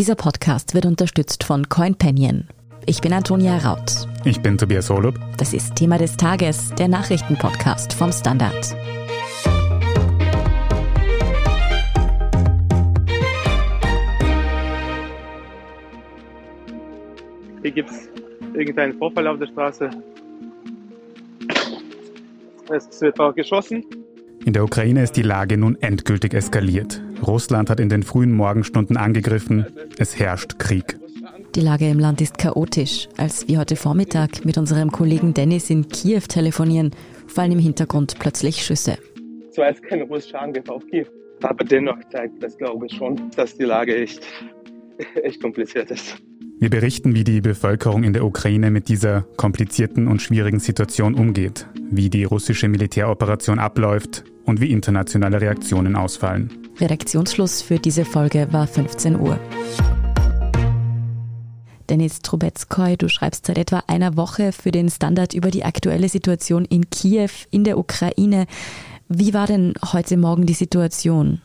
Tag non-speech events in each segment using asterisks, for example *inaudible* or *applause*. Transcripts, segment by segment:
Dieser Podcast wird unterstützt von CoinPanion. Ich bin Antonia Raut. Ich bin Tobias Holub. Das ist Thema des Tages, der Nachrichtenpodcast vom Standard. Hier gibt es irgendeinen Vorfall auf der Straße. Es wird auch geschossen. In der Ukraine ist die Lage nun endgültig eskaliert. Russland hat in den frühen Morgenstunden angegriffen. Es herrscht Krieg. Die Lage im Land ist chaotisch. Als wir heute Vormittag mit unserem Kollegen Dennis in Kiew telefonieren, fallen im Hintergrund plötzlich Schüsse. So als kein russischer Angriff auf Kiew. Aber dennoch zeigt das, glaube ich, schon, dass die Lage echt, *laughs* echt kompliziert ist. Wir berichten, wie die Bevölkerung in der Ukraine mit dieser komplizierten und schwierigen Situation umgeht, wie die russische Militäroperation abläuft und wie internationale Reaktionen ausfallen. Redaktionsschluss für diese Folge war 15 Uhr. Denis Trubetskoy, du schreibst seit etwa einer Woche für den Standard über die aktuelle Situation in Kiew, in der Ukraine. Wie war denn heute Morgen die Situation?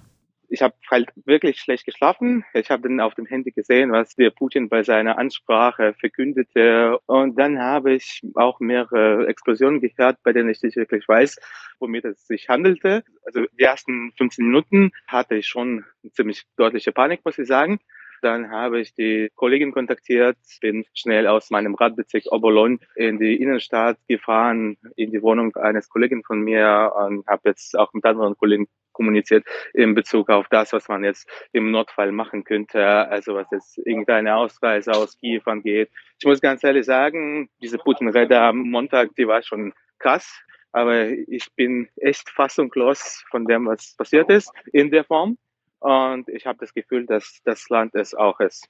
Ich habe halt wirklich schlecht geschlafen. Ich habe dann auf dem Handy gesehen, was der Putin bei seiner Ansprache verkündete. Und dann habe ich auch mehrere Explosionen gehört, bei denen ich nicht wirklich weiß, womit es sich handelte. Also die ersten 15 Minuten hatte ich schon ziemlich deutliche Panik, muss ich sagen. Dann habe ich die Kollegin kontaktiert, bin schnell aus meinem Radbezirk Obolon in die Innenstadt gefahren, in die Wohnung eines Kollegen von mir und habe jetzt auch mit anderen Kollegen kommuniziert in Bezug auf das, was man jetzt im Notfall machen könnte, also was jetzt irgendeine Ausreise aus Kiew angeht. Ich muss ganz ehrlich sagen, diese Putin-Rede am Montag, die war schon krass, aber ich bin echt fassungslos von dem, was passiert ist in der Form. Und ich habe das Gefühl, dass das Land es auch ist.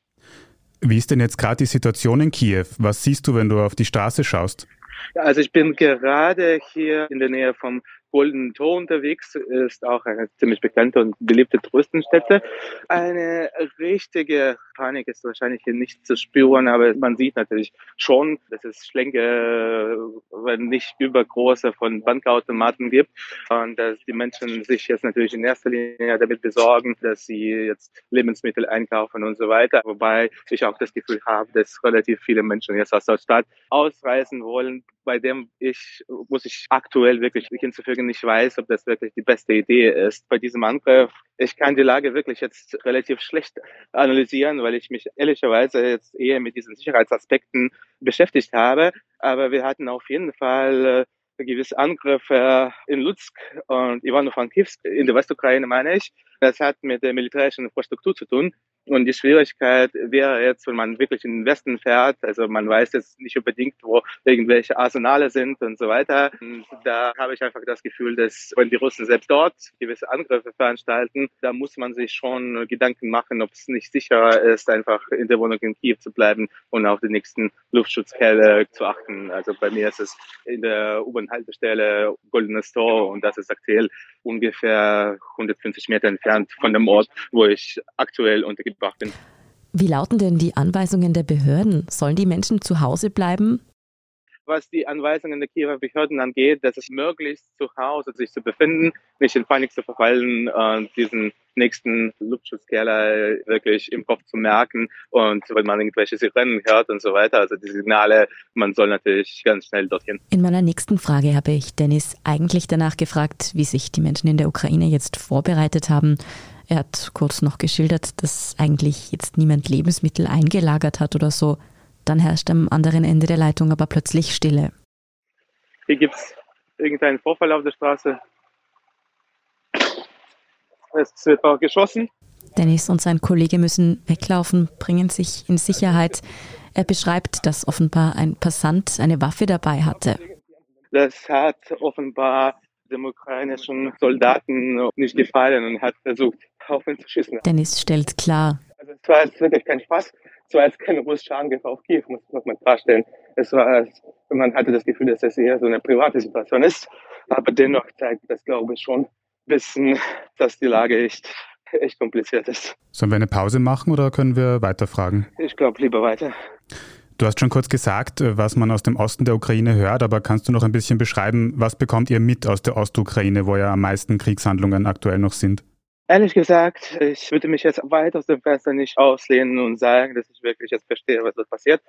Wie ist denn jetzt gerade die Situation in Kiew? Was siehst du, wenn du auf die Straße schaust? Also ich bin gerade hier in der Nähe vom Golden Tor unterwegs, ist auch eine ziemlich bekannte und beliebte Touristenstätte. Eine richtige Panik ist wahrscheinlich hier nicht zu spüren, aber man sieht natürlich schon, dass es Schlänge, wenn nicht übergroße, von Bankautomaten gibt und dass die Menschen sich jetzt natürlich in erster Linie damit besorgen, dass sie jetzt Lebensmittel einkaufen und so weiter. Wobei ich auch das Gefühl habe, dass relativ viele Menschen jetzt aus der Stadt ausreisen wollen, bei dem ich, muss ich aktuell wirklich hinzufügen, nicht weiß, ob das wirklich die beste Idee ist. Bei diesem Angriff, ich kann die Lage wirklich jetzt relativ schlecht analysieren, weil ich mich ehrlicherweise jetzt eher mit diesen Sicherheitsaspekten beschäftigt habe. Aber wir hatten auf jeden Fall äh, gewisse Angriffe in Lutsk und Ivano-Frankivsk in der Westukraine, meine ich. Das hat mit der militärischen Infrastruktur zu tun. Und die Schwierigkeit wäre jetzt, wenn man wirklich in den Westen fährt, also man weiß jetzt nicht unbedingt, wo irgendwelche Arsenale sind und so weiter. Und da habe ich einfach das Gefühl, dass wenn die Russen selbst dort gewisse Angriffe veranstalten, da muss man sich schon Gedanken machen, ob es nicht sicherer ist, einfach in der Wohnung in Kiew zu bleiben und auf die nächsten Luftschutzkeller zu achten. Also bei mir ist es in der U-Bahn-Haltestelle Goldenes Tor und das ist aktuell ungefähr 150 Meter entfernt von dem Ort, wo ich aktuell untergebracht bin. Wie lauten denn die Anweisungen der Behörden? Sollen die Menschen zu Hause bleiben? was die Anweisungen der Kiewer Behörden angeht, dass es möglichst zu Hause sich zu befinden, nicht in Panik zu verfallen und diesen nächsten Luftschutzkeller wirklich im Kopf zu merken und wenn man irgendwelche Sirenen hört und so weiter, also die Signale, man soll natürlich ganz schnell dorthin. In meiner nächsten Frage habe ich Dennis eigentlich danach gefragt, wie sich die Menschen in der Ukraine jetzt vorbereitet haben. Er hat kurz noch geschildert, dass eigentlich jetzt niemand Lebensmittel eingelagert hat oder so. Dann herrscht am anderen Ende der Leitung aber plötzlich Stille. Hier gibt es irgendeinen Vorfall auf der Straße. Es wird auch geschossen. Dennis und sein Kollege müssen weglaufen, bringen sich in Sicherheit. Er beschreibt, dass offenbar ein Passant eine Waffe dabei hatte. Das hat offenbar dem ukrainischen Soldaten nicht gefallen und hat versucht, auf ihn zu schießen. Dennis stellt klar. Also es war jetzt wirklich kein Spaß. Es war jetzt kein russischer Angriff auf Kiew, muss, man klarstellen. Es war, man hatte das Gefühl, dass es eher so eine private Situation ist. Aber dennoch zeigt das, glaube ich, schon ein bisschen, dass die Lage echt, echt kompliziert ist. Sollen wir eine Pause machen oder können wir weiterfragen? Ich glaube lieber weiter. Du hast schon kurz gesagt, was man aus dem Osten der Ukraine hört, aber kannst du noch ein bisschen beschreiben, was bekommt ihr mit aus der Ostukraine, wo ja am meisten Kriegshandlungen aktuell noch sind? Ehrlich gesagt, ich würde mich jetzt weit aus dem Fenster nicht auslehnen und sagen, dass ich wirklich jetzt verstehe, was dort passiert.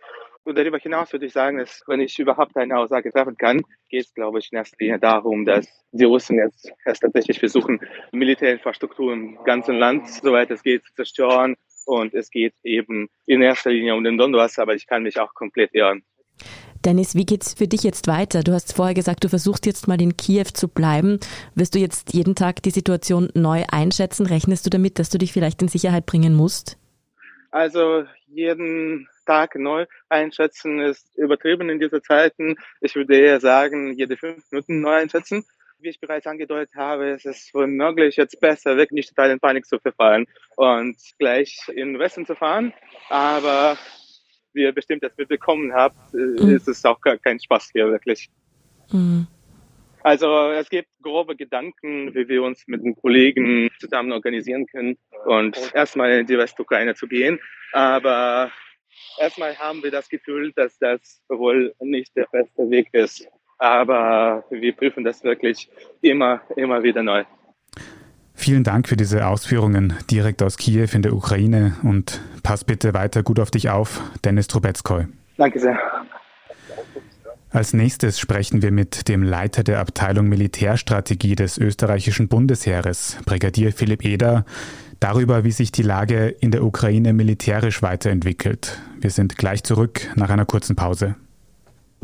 Und darüber hinaus würde ich sagen, dass wenn ich überhaupt eine Aussage treffen kann, geht es, glaube ich, in erster Linie darum, dass die Russen jetzt erst tatsächlich versuchen, Militärinfrastruktur im ganzen Land, soweit es geht, zu zerstören. Und es geht eben in erster Linie um den Donbass, aber ich kann mich auch komplett irren. Dennis, wie geht's für dich jetzt weiter? Du hast vorher gesagt, du versuchst jetzt mal in Kiew zu bleiben. Wirst du jetzt jeden Tag die Situation neu einschätzen? Rechnest du damit, dass du dich vielleicht in Sicherheit bringen musst? Also jeden Tag neu einschätzen ist übertrieben in diesen Zeiten. Ich würde eher sagen, jede fünf Minuten neu einschätzen. Wie ich bereits angedeutet habe, ist es womöglich jetzt besser, wirklich nicht total in Panik zu verfallen und gleich in den Westen zu fahren. Aber wie ihr bestimmt jetzt mitbekommen habt, mhm. ist es auch kein Spaß hier wirklich. Mhm. Also es gibt grobe Gedanken, wie wir uns mit den Kollegen zusammen organisieren können und erstmal in die Westukraine zu gehen. Aber erstmal haben wir das Gefühl, dass das wohl nicht der beste Weg ist. Aber wir prüfen das wirklich immer, immer wieder neu. Vielen Dank für diese Ausführungen direkt aus Kiew in der Ukraine und pass bitte weiter gut auf dich auf, Dennis Trubetskoy. Danke sehr. Als nächstes sprechen wir mit dem Leiter der Abteilung Militärstrategie des österreichischen Bundesheeres, Brigadier Philipp Eder, darüber, wie sich die Lage in der Ukraine militärisch weiterentwickelt. Wir sind gleich zurück nach einer kurzen Pause.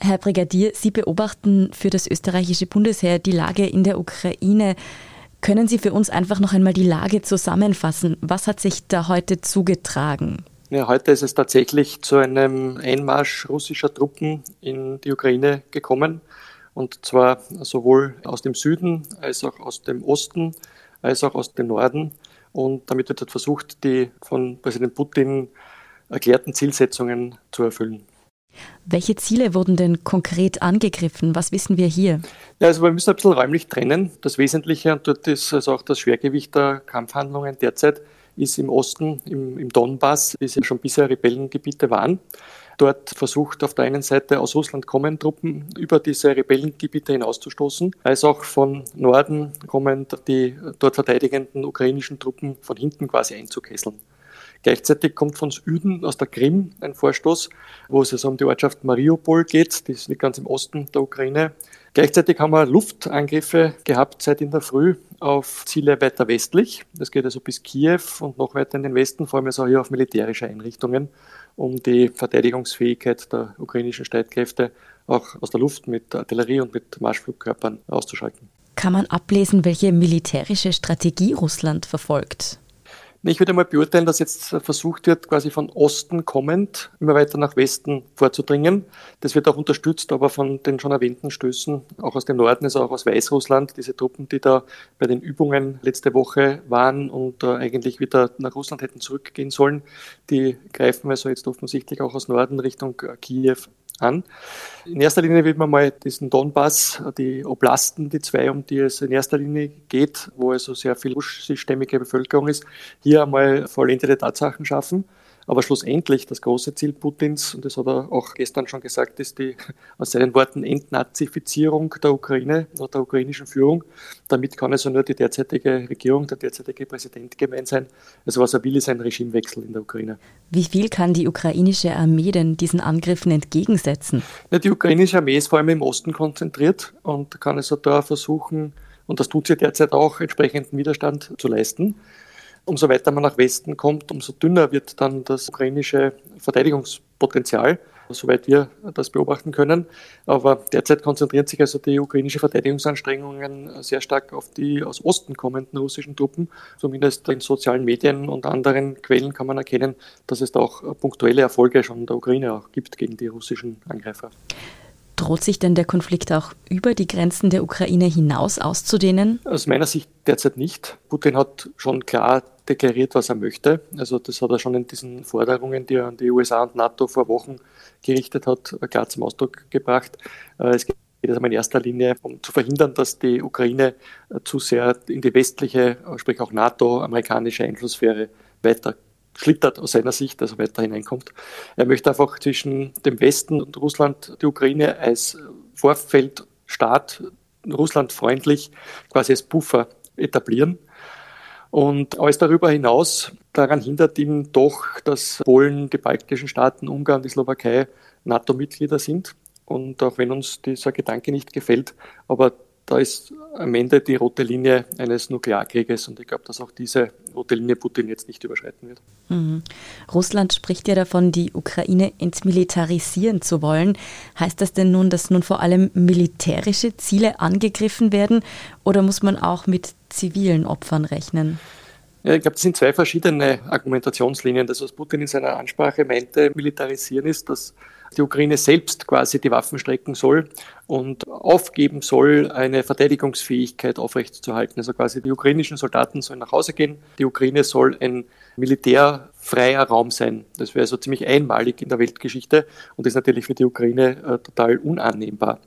Herr Brigadier, Sie beobachten für das österreichische Bundesheer die Lage in der Ukraine. Können Sie für uns einfach noch einmal die Lage zusammenfassen? Was hat sich da heute zugetragen? Ja, heute ist es tatsächlich zu einem Einmarsch russischer Truppen in die Ukraine gekommen. Und zwar sowohl aus dem Süden als auch aus dem Osten als auch aus dem Norden. Und damit wird versucht, die von Präsident Putin erklärten Zielsetzungen zu erfüllen. Welche Ziele wurden denn konkret angegriffen? Was wissen wir hier? Ja, also wir müssen ein bisschen räumlich trennen. Das Wesentliche, und dort ist also auch das Schwergewicht der Kampfhandlungen derzeit, ist im Osten, im, im Donbass, wie es ja schon bisher Rebellengebiete waren. Dort versucht auf der einen Seite aus Russland kommende Truppen über diese Rebellengebiete hinauszustoßen, als auch von Norden kommend die dort verteidigenden ukrainischen Truppen von hinten quasi einzukesseln. Gleichzeitig kommt von Süden aus der Krim ein Vorstoß, wo es also um die Ortschaft Mariupol geht, die liegt ganz im Osten der Ukraine. Gleichzeitig haben wir Luftangriffe gehabt seit in der Früh auf Ziele weiter westlich. Das geht also bis Kiew und noch weiter in den Westen, vor allem also hier auf militärische Einrichtungen, um die Verteidigungsfähigkeit der ukrainischen Streitkräfte auch aus der Luft mit Artillerie und mit Marschflugkörpern auszuschalten. Kann man ablesen, welche militärische Strategie Russland verfolgt? Ich würde mal beurteilen, dass jetzt versucht wird, quasi von Osten kommend immer weiter nach Westen vorzudringen. Das wird auch unterstützt, aber von den schon erwähnten Stößen, auch aus dem Norden, also auch aus Weißrussland, diese Truppen, die da bei den Übungen letzte Woche waren und äh, eigentlich wieder nach Russland hätten zurückgehen sollen, die greifen also jetzt offensichtlich auch aus Norden Richtung äh, Kiew an. In erster Linie will man mal diesen Donbass, die Oblasten, die zwei, um die es in erster Linie geht, wo also sehr viel russischstämmige Bevölkerung ist, hier einmal vollendete Tatsachen schaffen. Aber schlussendlich das große Ziel Putins, und das hat er auch gestern schon gesagt, ist die aus seinen Worten Entnazifizierung der Ukraine oder der ukrainischen Führung. Damit kann also nur die derzeitige Regierung, der derzeitige Präsident gemeint sein. Also was er will, ist ein Regimewechsel in der Ukraine. Wie viel kann die ukrainische Armee denn diesen Angriffen entgegensetzen? Ja, die ukrainische Armee ist vor allem im Osten konzentriert und kann also da versuchen, und das tut sie derzeit auch, entsprechenden Widerstand zu leisten. Umso weiter man nach Westen kommt, umso dünner wird dann das ukrainische Verteidigungspotenzial, soweit wir das beobachten können. Aber derzeit konzentrieren sich also die ukrainische Verteidigungsanstrengungen sehr stark auf die aus Osten kommenden russischen Truppen. Zumindest in sozialen Medien und anderen Quellen kann man erkennen, dass es da auch punktuelle Erfolge schon der Ukraine auch gibt gegen die russischen Angreifer. Droht sich denn der Konflikt auch über die Grenzen der Ukraine hinaus auszudehnen? Aus meiner Sicht derzeit nicht. Putin hat schon klar deklariert, was er möchte. Also das hat er schon in diesen Forderungen, die er an die USA und NATO vor Wochen gerichtet hat, klar zum Ausdruck gebracht. Äh, es geht es in erster Linie um zu verhindern, dass die Ukraine zu sehr in die westliche, sprich auch NATO-amerikanische Einflusssphäre weiter schlittert aus seiner Sicht, also weiter hineinkommt. Er möchte einfach zwischen dem Westen und Russland die Ukraine als Vorfeldstaat, Russland freundlich, quasi als Puffer etablieren. Und alles darüber hinaus, daran hindert ihm doch, dass Polen, die baltischen Staaten, Ungarn, die Slowakei NATO-Mitglieder sind. Und auch wenn uns dieser Gedanke nicht gefällt, aber da ist am Ende die rote Linie eines Nuklearkrieges und ich glaube, dass auch diese rote Linie Putin jetzt nicht überschreiten wird. Mhm. Russland spricht ja davon, die Ukraine entmilitarisieren zu wollen. Heißt das denn nun, dass nun vor allem militärische Ziele angegriffen werden oder muss man auch mit zivilen Opfern rechnen? Ja, ich glaube, das sind zwei verschiedene Argumentationslinien. Das, was Putin in seiner Ansprache meinte, militarisieren ist, dass die Ukraine selbst quasi die Waffen strecken soll und aufgeben soll, eine Verteidigungsfähigkeit aufrechtzuerhalten. Also quasi die ukrainischen Soldaten sollen nach Hause gehen, die Ukraine soll ein militärfreier Raum sein. Das wäre so ziemlich einmalig in der Weltgeschichte und ist natürlich für die Ukraine äh, total unannehmbar.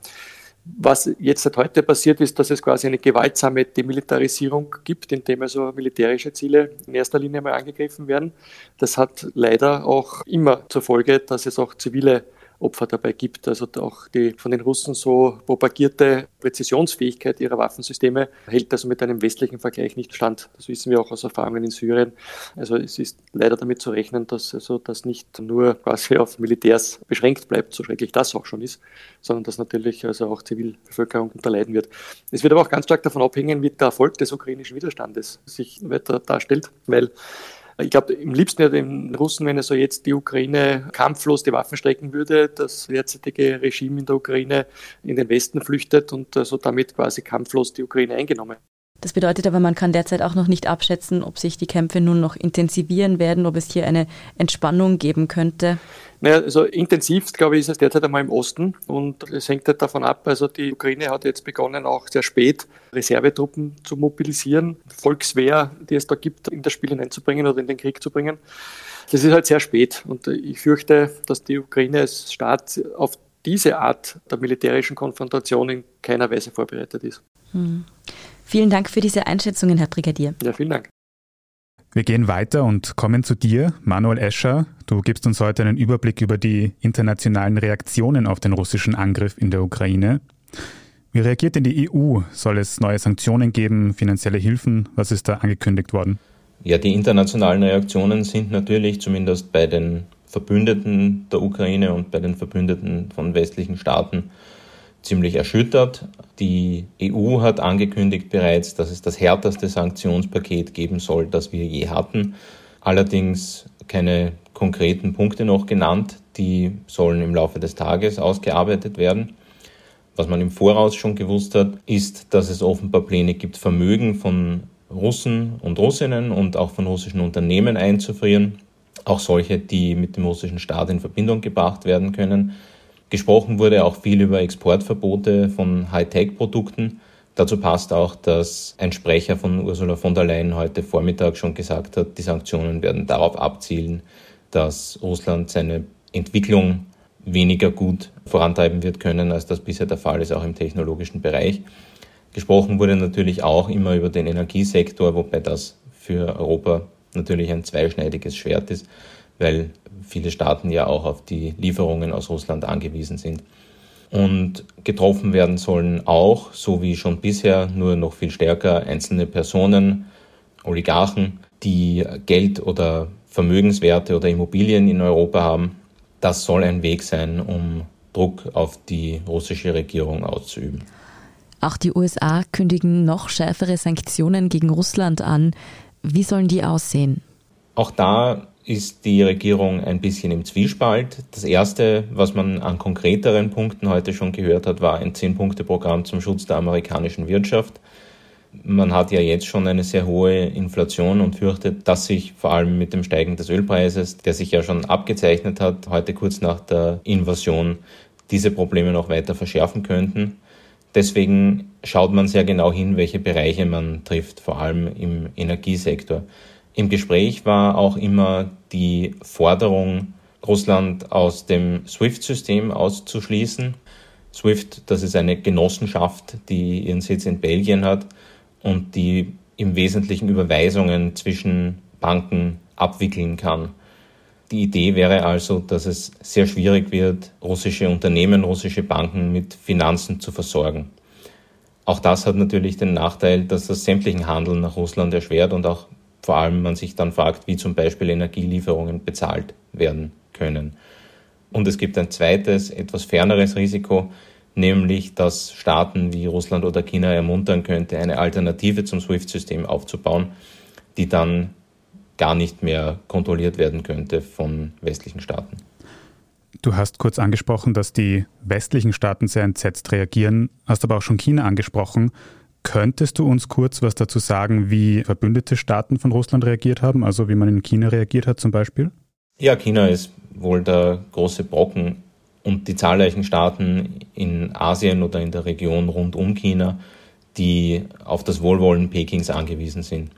Was jetzt seit heute passiert ist, dass es quasi eine gewaltsame Demilitarisierung gibt, indem also militärische Ziele in erster Linie mal angegriffen werden. Das hat leider auch immer zur Folge, dass es auch zivile Opfer dabei gibt. Also auch die von den Russen so propagierte Präzisionsfähigkeit ihrer Waffensysteme hält also mit einem westlichen Vergleich nicht stand. Das wissen wir auch aus Erfahrungen in Syrien. Also es ist leider damit zu rechnen, dass also das nicht nur quasi auf Militärs beschränkt bleibt, so schrecklich das auch schon ist, sondern dass natürlich also auch Zivilbevölkerung unterleiden wird. Es wird aber auch ganz stark davon abhängen, wie der Erfolg des ukrainischen Widerstandes sich weiter darstellt, weil ich glaube, im liebsten ja den Russen, wenn er so jetzt die Ukraine kampflos die Waffen strecken würde, das derzeitige Regime in der Ukraine in den Westen flüchtet und so also damit quasi kampflos die Ukraine eingenommen. Das bedeutet aber, man kann derzeit auch noch nicht abschätzen, ob sich die Kämpfe nun noch intensivieren werden, ob es hier eine Entspannung geben könnte. Naja, also intensivst, glaube ich, ist es derzeit einmal im Osten und es hängt halt davon ab, also die Ukraine hat jetzt begonnen, auch sehr spät Reservetruppen zu mobilisieren, Volkswehr, die es da gibt, in das Spiel hineinzubringen oder in den Krieg zu bringen. Das ist halt sehr spät und ich fürchte, dass die Ukraine als Staat auf diese Art der militärischen Konfrontation in keiner Weise vorbereitet ist. Hm. Vielen Dank für diese Einschätzungen, Herr Brigadier. Ja, vielen Dank. Wir gehen weiter und kommen zu dir, Manuel Escher. Du gibst uns heute einen Überblick über die internationalen Reaktionen auf den russischen Angriff in der Ukraine. Wie reagiert denn die EU? Soll es neue Sanktionen geben, finanzielle Hilfen? Was ist da angekündigt worden? Ja, die internationalen Reaktionen sind natürlich zumindest bei den Verbündeten der Ukraine und bei den Verbündeten von westlichen Staaten ziemlich erschüttert. Die EU hat angekündigt bereits, dass es das härteste Sanktionspaket geben soll, das wir je hatten. Allerdings keine konkreten Punkte noch genannt. Die sollen im Laufe des Tages ausgearbeitet werden. Was man im Voraus schon gewusst hat, ist, dass es offenbar Pläne gibt, Vermögen von Russen und Russinnen und auch von russischen Unternehmen einzufrieren. Auch solche, die mit dem russischen Staat in Verbindung gebracht werden können. Gesprochen wurde auch viel über Exportverbote von Hightech-Produkten. Dazu passt auch, dass ein Sprecher von Ursula von der Leyen heute Vormittag schon gesagt hat, die Sanktionen werden darauf abzielen, dass Russland seine Entwicklung weniger gut vorantreiben wird können, als das bisher der Fall ist, auch im technologischen Bereich. Gesprochen wurde natürlich auch immer über den Energiesektor, wobei das für Europa natürlich ein zweischneidiges Schwert ist, weil viele Staaten ja auch auf die Lieferungen aus Russland angewiesen sind. Und getroffen werden sollen auch, so wie schon bisher, nur noch viel stärker einzelne Personen, Oligarchen, die Geld oder Vermögenswerte oder Immobilien in Europa haben. Das soll ein Weg sein, um Druck auf die russische Regierung auszuüben. Auch die USA kündigen noch schärfere Sanktionen gegen Russland an. Wie sollen die aussehen? Auch da ist die Regierung ein bisschen im Zwiespalt. Das erste, was man an konkreteren Punkten heute schon gehört hat, war ein Zehn-Punkte-Programm zum Schutz der amerikanischen Wirtschaft. Man hat ja jetzt schon eine sehr hohe Inflation und fürchtet, dass sich vor allem mit dem Steigen des Ölpreises, der sich ja schon abgezeichnet hat, heute kurz nach der Invasion, diese Probleme noch weiter verschärfen könnten. Deswegen schaut man sehr genau hin, welche Bereiche man trifft, vor allem im Energiesektor. Im Gespräch war auch immer die Forderung, Russland aus dem SWIFT-System auszuschließen. SWIFT, das ist eine Genossenschaft, die ihren Sitz in Belgien hat und die im Wesentlichen Überweisungen zwischen Banken abwickeln kann. Die Idee wäre also, dass es sehr schwierig wird, russische Unternehmen, russische Banken mit Finanzen zu versorgen. Auch das hat natürlich den Nachteil, dass das sämtlichen Handel nach Russland erschwert und auch vor allem man sich dann fragt, wie zum Beispiel Energielieferungen bezahlt werden können. Und es gibt ein zweites, etwas ferneres Risiko, nämlich dass Staaten wie Russland oder China ermuntern könnte, eine Alternative zum SWIFT-System aufzubauen, die dann gar nicht mehr kontrolliert werden könnte von westlichen Staaten. Du hast kurz angesprochen, dass die westlichen Staaten sehr entsetzt reagieren, hast aber auch schon China angesprochen. Könntest du uns kurz was dazu sagen, wie verbündete Staaten von Russland reagiert haben, also wie man in China reagiert hat zum Beispiel? Ja, China ist wohl der große Brocken und die zahlreichen Staaten in Asien oder in der Region rund um China, die auf das Wohlwollen Pekings angewiesen sind.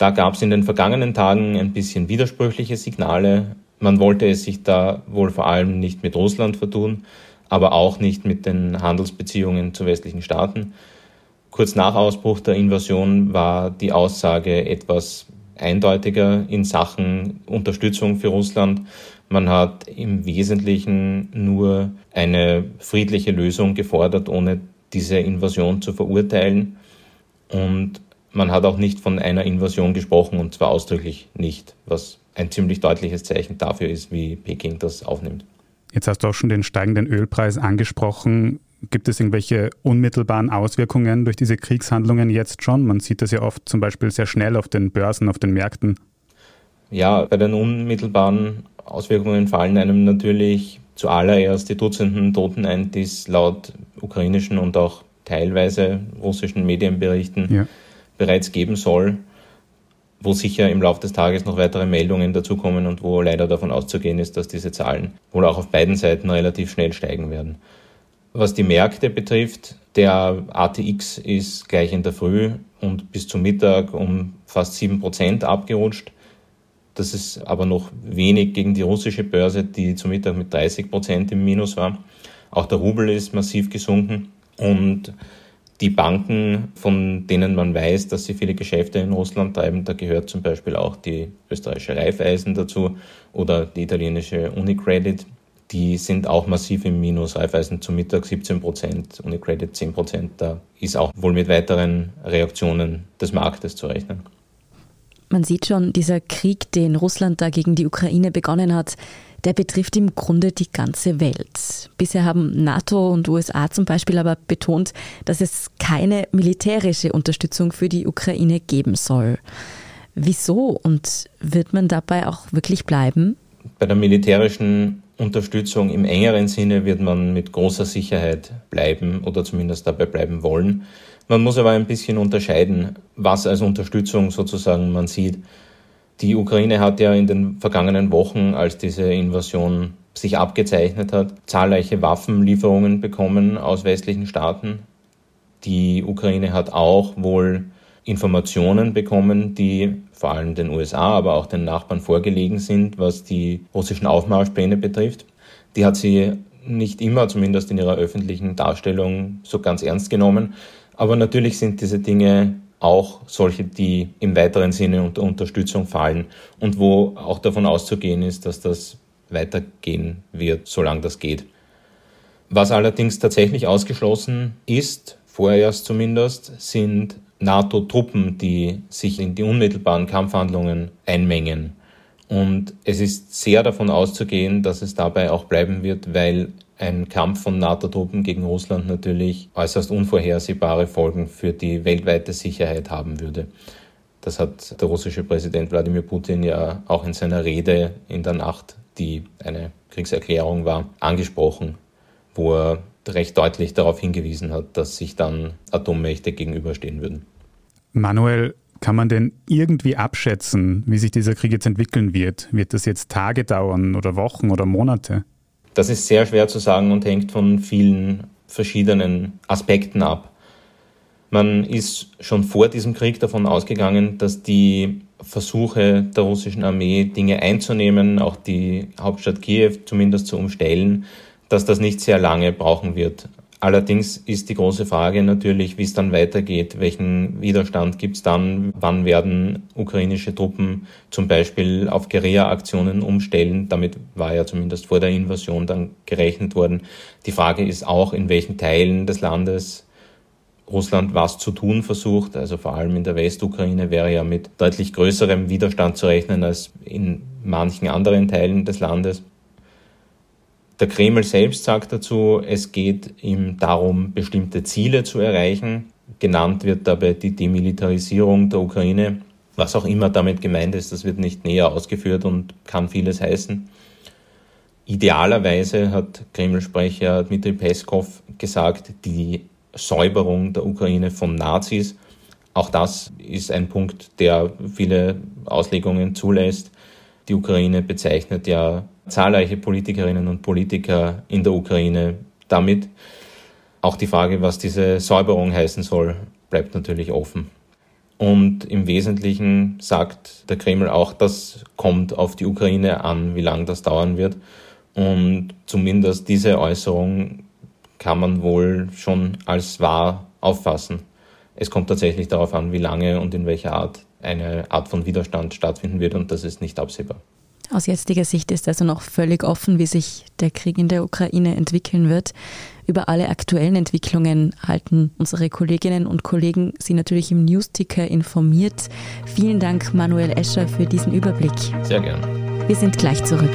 Da gab es in den vergangenen Tagen ein bisschen widersprüchliche Signale. Man wollte es sich da wohl vor allem nicht mit Russland vertun, aber auch nicht mit den Handelsbeziehungen zu westlichen Staaten. Kurz nach Ausbruch der Invasion war die Aussage etwas eindeutiger in Sachen Unterstützung für Russland. Man hat im Wesentlichen nur eine friedliche Lösung gefordert, ohne diese Invasion zu verurteilen. Und man hat auch nicht von einer Invasion gesprochen und zwar ausdrücklich nicht, was ein ziemlich deutliches Zeichen dafür ist, wie Peking das aufnimmt. Jetzt hast du auch schon den steigenden Ölpreis angesprochen. Gibt es irgendwelche unmittelbaren Auswirkungen durch diese Kriegshandlungen jetzt schon? Man sieht das ja oft zum Beispiel sehr schnell auf den Börsen, auf den Märkten. Ja, bei den unmittelbaren Auswirkungen fallen einem natürlich zuallererst die Dutzenden Toten ein, die es laut ukrainischen und auch teilweise russischen Medienberichten ja bereits geben soll, wo sicher im Laufe des Tages noch weitere Meldungen dazukommen und wo leider davon auszugehen ist, dass diese Zahlen wohl auch auf beiden Seiten relativ schnell steigen werden. Was die Märkte betrifft, der ATX ist gleich in der Früh und bis zum Mittag um fast 7% abgerutscht. Das ist aber noch wenig gegen die russische Börse, die zum Mittag mit 30% im Minus war. Auch der Rubel ist massiv gesunken und die Banken, von denen man weiß, dass sie viele Geschäfte in Russland treiben, da gehört zum Beispiel auch die österreichische Raiffeisen dazu oder die italienische Unicredit. Die sind auch massiv im Minus. Raiffeisen zum Mittag 17 Prozent, Unicredit 10 Prozent. Da ist auch wohl mit weiteren Reaktionen des Marktes zu rechnen. Man sieht schon, dieser Krieg, den Russland da gegen die Ukraine begonnen hat, der betrifft im Grunde die ganze Welt. Bisher haben NATO und USA zum Beispiel aber betont, dass es keine militärische Unterstützung für die Ukraine geben soll. Wieso und wird man dabei auch wirklich bleiben? Bei der militärischen Unterstützung im engeren Sinne wird man mit großer Sicherheit bleiben oder zumindest dabei bleiben wollen. Man muss aber ein bisschen unterscheiden, was als Unterstützung sozusagen man sieht. Die Ukraine hat ja in den vergangenen Wochen, als diese Invasion sich abgezeichnet hat, zahlreiche Waffenlieferungen bekommen aus westlichen Staaten. Die Ukraine hat auch wohl Informationen bekommen, die vor allem den USA, aber auch den Nachbarn vorgelegen sind, was die russischen Aufmarschpläne betrifft. Die hat sie nicht immer, zumindest in ihrer öffentlichen Darstellung, so ganz ernst genommen. Aber natürlich sind diese Dinge auch solche, die im weiteren Sinne unter Unterstützung fallen und wo auch davon auszugehen ist, dass das weitergehen wird, solange das geht. Was allerdings tatsächlich ausgeschlossen ist, vorerst zumindest, sind NATO-Truppen, die sich in die unmittelbaren Kampfhandlungen einmengen. Und es ist sehr davon auszugehen, dass es dabei auch bleiben wird, weil ein Kampf von NATO-Truppen gegen Russland natürlich äußerst unvorhersehbare Folgen für die weltweite Sicherheit haben würde. Das hat der russische Präsident Wladimir Putin ja auch in seiner Rede in der Nacht, die eine Kriegserklärung war, angesprochen, wo er recht deutlich darauf hingewiesen hat, dass sich dann Atommächte gegenüberstehen würden. Manuel, kann man denn irgendwie abschätzen, wie sich dieser Krieg jetzt entwickeln wird? Wird das jetzt Tage dauern oder Wochen oder Monate? Das ist sehr schwer zu sagen und hängt von vielen verschiedenen Aspekten ab. Man ist schon vor diesem Krieg davon ausgegangen, dass die Versuche der russischen Armee, Dinge einzunehmen, auch die Hauptstadt Kiew zumindest zu umstellen, dass das nicht sehr lange brauchen wird. Allerdings ist die große Frage natürlich, wie es dann weitergeht, welchen Widerstand gibt es dann, wann werden ukrainische Truppen zum Beispiel auf Guerilla-Aktionen umstellen. Damit war ja zumindest vor der Invasion dann gerechnet worden. Die Frage ist auch, in welchen Teilen des Landes Russland was zu tun versucht. Also vor allem in der Westukraine wäre ja mit deutlich größerem Widerstand zu rechnen als in manchen anderen Teilen des Landes. Der Kreml selbst sagt dazu, es geht ihm darum, bestimmte Ziele zu erreichen. Genannt wird dabei die Demilitarisierung der Ukraine. Was auch immer damit gemeint ist, das wird nicht näher ausgeführt und kann vieles heißen. Idealerweise hat Kreml-Sprecher Dmitri Peskov gesagt, die Säuberung der Ukraine von Nazis. Auch das ist ein Punkt, der viele Auslegungen zulässt. Die Ukraine bezeichnet ja zahlreiche Politikerinnen und Politiker in der Ukraine damit. Auch die Frage, was diese Säuberung heißen soll, bleibt natürlich offen. Und im Wesentlichen sagt der Kreml auch, das kommt auf die Ukraine an, wie lange das dauern wird. Und zumindest diese Äußerung kann man wohl schon als wahr auffassen. Es kommt tatsächlich darauf an, wie lange und in welcher Art eine Art von Widerstand stattfinden wird und das ist nicht absehbar. Aus jetziger Sicht ist also noch völlig offen, wie sich der Krieg in der Ukraine entwickeln wird. Über alle aktuellen Entwicklungen halten unsere Kolleginnen und Kollegen Sie natürlich im Newsticker informiert. Vielen Dank, Manuel Escher, für diesen Überblick. Sehr gern. Wir sind gleich zurück.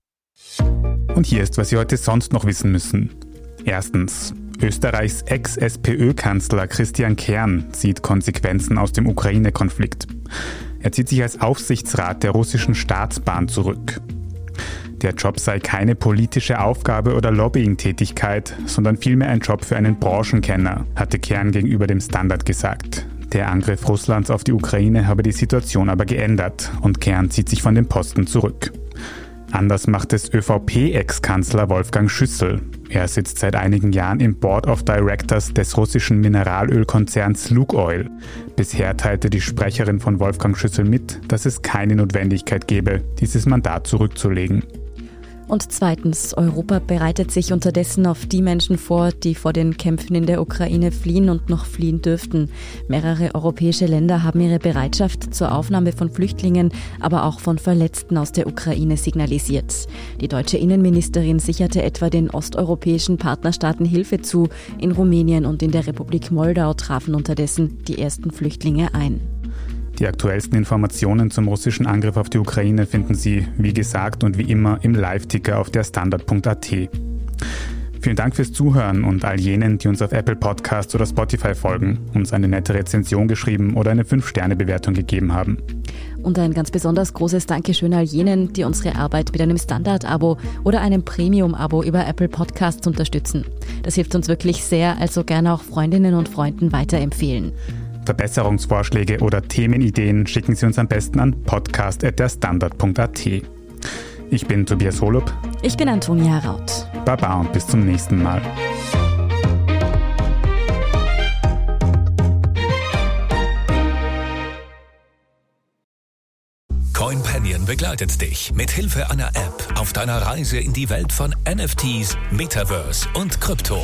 Und hier ist, was Sie heute sonst noch wissen müssen. Erstens. Österreichs Ex-SPÖ-Kanzler Christian Kern sieht Konsequenzen aus dem Ukraine-Konflikt. Er zieht sich als Aufsichtsrat der russischen Staatsbahn zurück. Der Job sei keine politische Aufgabe oder Lobbying-Tätigkeit, sondern vielmehr ein Job für einen Branchenkenner, hatte Kern gegenüber dem Standard gesagt. Der Angriff Russlands auf die Ukraine habe die Situation aber geändert und Kern zieht sich von dem Posten zurück. Anders macht es ÖVP-Ex-Kanzler Wolfgang Schüssel. Er sitzt seit einigen Jahren im Board of Directors des russischen Mineralölkonzerns Lukoil. Bisher teilte die Sprecherin von Wolfgang Schüssel mit, dass es keine Notwendigkeit gäbe, dieses Mandat zurückzulegen. Und zweitens, Europa bereitet sich unterdessen auf die Menschen vor, die vor den Kämpfen in der Ukraine fliehen und noch fliehen dürften. Mehrere europäische Länder haben ihre Bereitschaft zur Aufnahme von Flüchtlingen, aber auch von Verletzten aus der Ukraine signalisiert. Die deutsche Innenministerin sicherte etwa den osteuropäischen Partnerstaaten Hilfe zu. In Rumänien und in der Republik Moldau trafen unterdessen die ersten Flüchtlinge ein. Die aktuellsten Informationen zum russischen Angriff auf die Ukraine finden Sie, wie gesagt und wie immer, im Live-Ticker auf der Standard.at. Vielen Dank fürs Zuhören und all jenen, die uns auf Apple Podcasts oder Spotify folgen, uns eine nette Rezension geschrieben oder eine 5-Sterne-Bewertung gegeben haben. Und ein ganz besonders großes Dankeschön all jenen, die unsere Arbeit mit einem Standard-Abo oder einem Premium-Abo über Apple Podcasts unterstützen. Das hilft uns wirklich sehr, also gerne auch Freundinnen und Freunden weiterempfehlen. Verbesserungsvorschläge oder Themenideen schicken Sie uns am besten an podcast.derstandard.at. Ich bin Tobias Holub. Ich bin Antonia Raut. Baba und bis zum nächsten Mal. CoinPanion begleitet dich mit Hilfe einer App auf deiner Reise in die Welt von NFTs, Metaverse und Krypto.